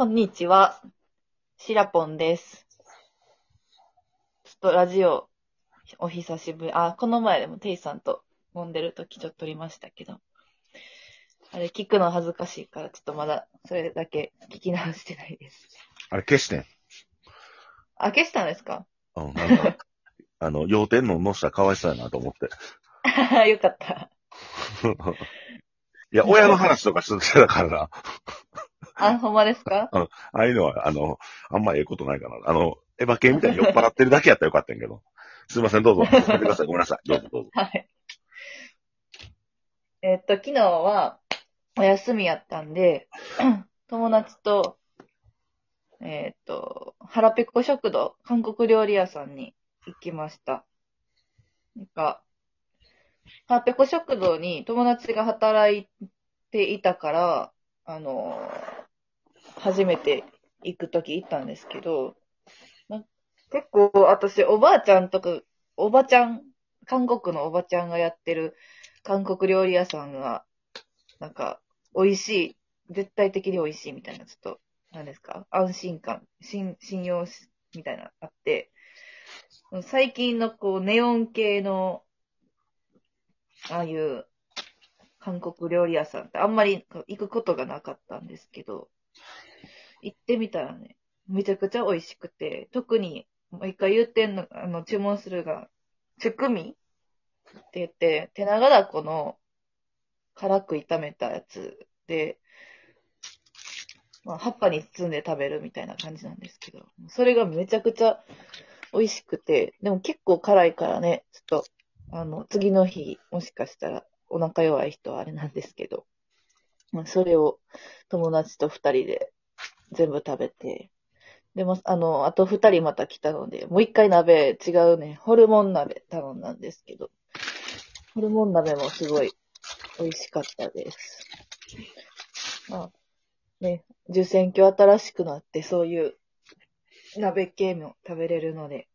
こんにちは。シラポンです。ちょっとラジオ、お久しぶり。あ、この前でもテイさんと飲んでる時ちょっと撮りましたけど。あれ、聞くの恥ずかしいから、ちょっとまだ、それだけ聞き直してないです。あれ消してん。あ、消したんですか？うん、なんか、あの、要点ののしたらかわいそうやなと思って。よかった。いや、親の話とかしてたからな。あ、ほんまですか？ああいうのは、あの、あんまええことないかな。あの、エヴァ系みたいに酔っ払ってるだけやったらよかったんやけど。すいません、どうぞ。続けてください。ごめんなさい。どうぞどうぞ。はい。えっと、昨日はお休みやったんで、友達と、えっと、腹ペコ食堂、韓国料理屋さんに行きました。なんか、腹ペコ食堂に友達が働いていたから、あの、初めて行くとき行ったんですけど、な結構私、おばあちゃんとか、おばちゃん、韓国のおばちゃんがやってる韓国料理屋さんが、なんか、美味しい、絶対的に美味しいみたいな、ちょっと、何ですか？安心感、信、信用し、みたいな、あって、最近のこう、ネオン系の、ああいう、韓国料理屋さんってあんまり行くことがなかったんですけど、行ってみたらね、めちゃくちゃ美味しくて、特に、もう一回言ってんの、あの、注文するが、チュクミって言って、手長だこの辛く炒めたやつで、まあ、葉っぱに包んで食べるみたいな感じなんですけど、それがめちゃくちゃ美味しくて、でも結構辛いからね、ちょっと、あの、次の日、もしかしたらお腹弱い人はあれなんですけど、まあ、それを友達と二人で全部食べて、でも、あの、あと二人また来たので、もう一回鍋、違うね、ホルモン鍋頼んだんですけど、ホルモン鍋もすごい美味しかったです。まあ、ね、受選挙新しくなって、そういう鍋系も食べれるので、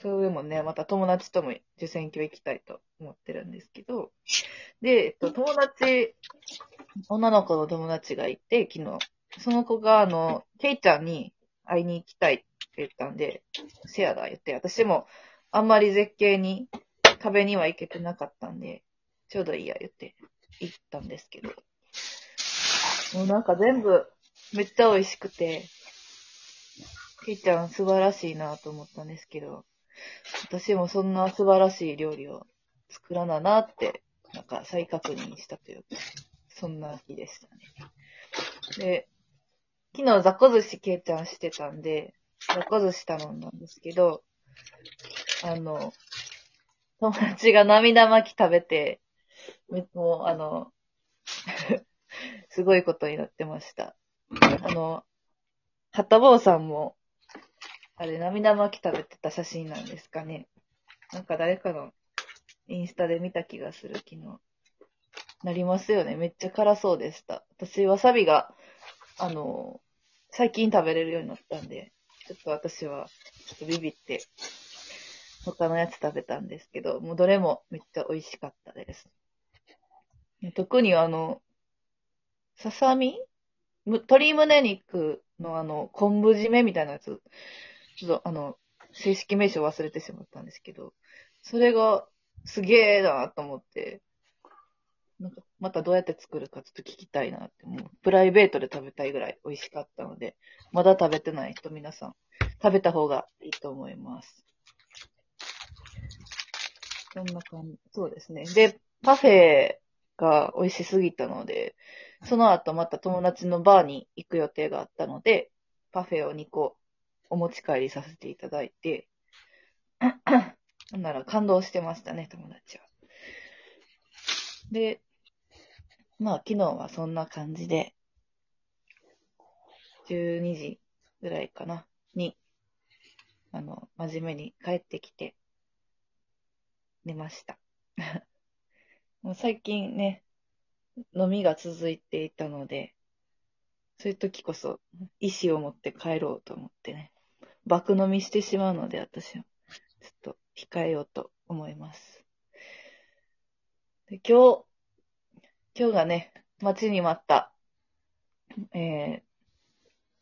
それもんね、また友達とも受選挙行きたいと思ってるんですけど、で、えっと、友達、女の子の友達がいて、昨日、その子が、あの、ケイちゃんに会いに行きたいって言ったんで、シェアだ言って、私もあんまり絶景に、壁には行けてなかったんで、ちょうどいいや言って行ったんですけど、もうなんか全部めっちゃ美味しくて、ケイちゃん素晴らしいなと思ったんですけど、私もそんな素晴らしい料理を作らななって、なんか再確認したというか、そんな日でしたね。で、昨日雑魚寿司ケイちゃんしてたんで、雑魚寿司頼んだんですけど、あの、友達が涙巻き食べて、もう、あの、すごいことになってました。あの、はたぼうさんも、あれ、涙巻き食べてた写真なんですかね。なんか誰かのインスタで見た気がする、昨日。なりますよね。めっちゃ辛そうでした。私、わさびが、あの、最近食べれるようになったんで、ちょっと私は、ちょっとビビって、他のやつ食べたんですけど、もうどれもめっちゃ美味しかったです。特にあの、ささみ？む鶏胸肉のあの、昆布締めみたいなやつ、ちょっとあの、正式名称忘れてしまったんですけど、それがすげえなと思って、なんか、またどうやって作るかちょっと聞きたいなって、もう、プライベートで食べたいぐらい美味しかったので、まだ食べてない人皆さん、食べた方がいいと思います。そんな感じ。そうですね。で、パフェが美味しすぎたので、その後また友達のバーに行く予定があったので、パフェを2個お持ち帰りさせていただいて、なんなら感動してましたね、友達は。で、まあ昨日はそんな感じで、12時ぐらいかな、に、あの、真面目に帰ってきて、寝ました。もう最近ね、飲みが続いていたので、そういう時こそ意志を持って帰ろうと思ってね、爆飲みしてしまうので私は、ちょっと控えようと思います。で今日、今日がね、待ちに待った、え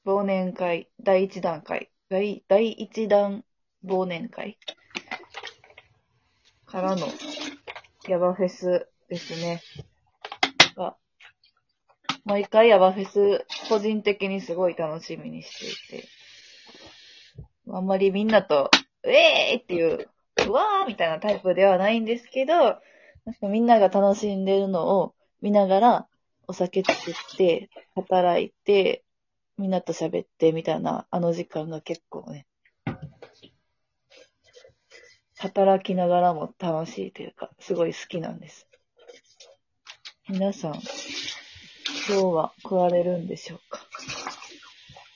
ー、忘年会、第一段階、第第一弾忘年会からのヤバフェスですね。が毎回ヤバフェス、個人的にすごい楽しみにしていて、あんまりみんなと、うえーいっていう、うわーみたいなタイプではないんですけど、みんなが楽しんでるのを見ながら、お酒作って、働いて、みんなと喋ってみたいな、あの時間が結構ね、働きながらも楽しいというか、すごい好きなんです。皆さん、今日は来られるんでしょうか？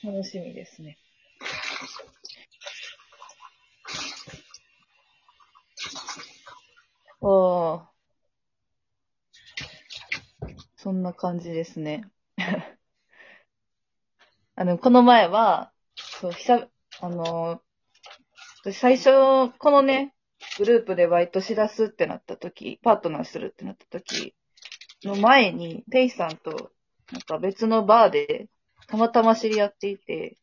楽しみですね。おー。そんな感じですね。あの、この前は、そう、久、あの、私最初、このね、グループでバイトしだすってなった時、パートナーするってなった時の前に、テイさんと、なんか別のバーで、たまたま知り合っていて、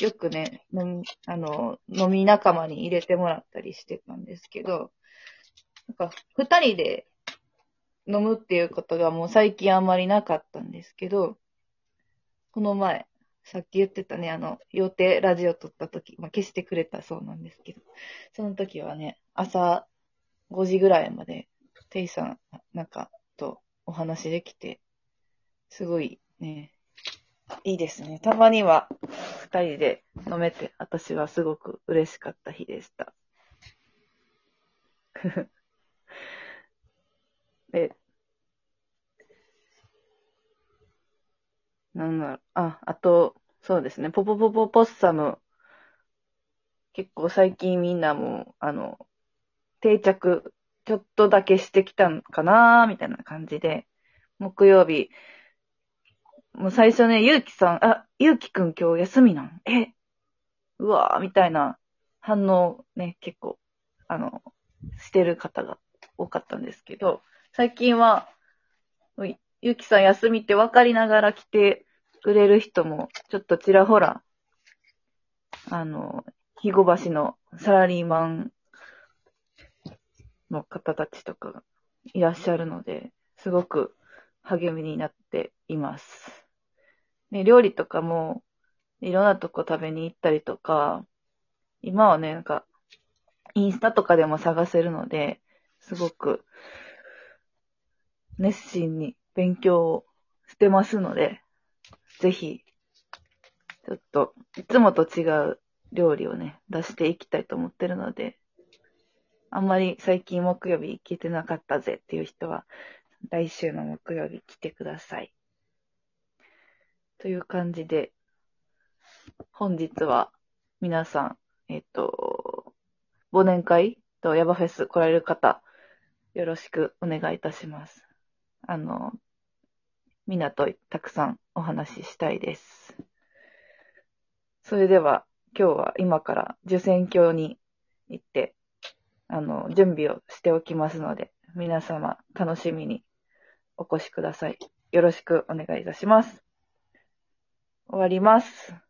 よくね、飲み、あの、飲み仲間に入れてもらったりしてたんですけど、なんか、二人で飲むっていうことがもう最近あんまりなかったんですけど、この前、さっき言ってたね、あの、予定ラジオ撮った時、まあ、消してくれたそうなんですけど、その時はね、朝5時ぐらいまで、テイさん、なんか、とお話できて、すごいね、いいですね。たまには二人で飲めて、私はすごく嬉しかった日でした。で、なんだろう、あ、あと、そうですね、ポポポポポッサム、結構最近みんなも、あの、定着、ちょっとだけしてきたんかなみたいな感じで、木曜日、もう最初ね、ゆうきさん、あ、ゆうきくん今日休みなん？え、うわーみたいな反応ね、結構、あの、してる方が多かったんですけど、最近は、ゆきさん休みって分かりながら来てくれる人も、ちょっとちらほら、あの、肥後橋のサラリーマンの方たちとかがいらっしゃるので、すごく励みになっています。ね、料理とかも、いろんなとこ食べに行ったりとか、今はね、なんか、インスタとかでも探せるので、すごく、熱心に勉強をしてますので、ぜひ、ちょっと、いつもと違う料理をね、出していきたいと思ってるので、あんまり最近木曜日行けてなかったぜっていう人は、来週の木曜日来てください。という感じで、本日は皆さん、えっと、忘年会とヤバフェス来られる方、よろしくお願いいたします。あの、みんなとたくさんお話ししたいです。それでは、今日は今から受選教に行って、あの、準備をしておきますので、皆様楽しみにお越しください。よろしくお願いいたします。終わります。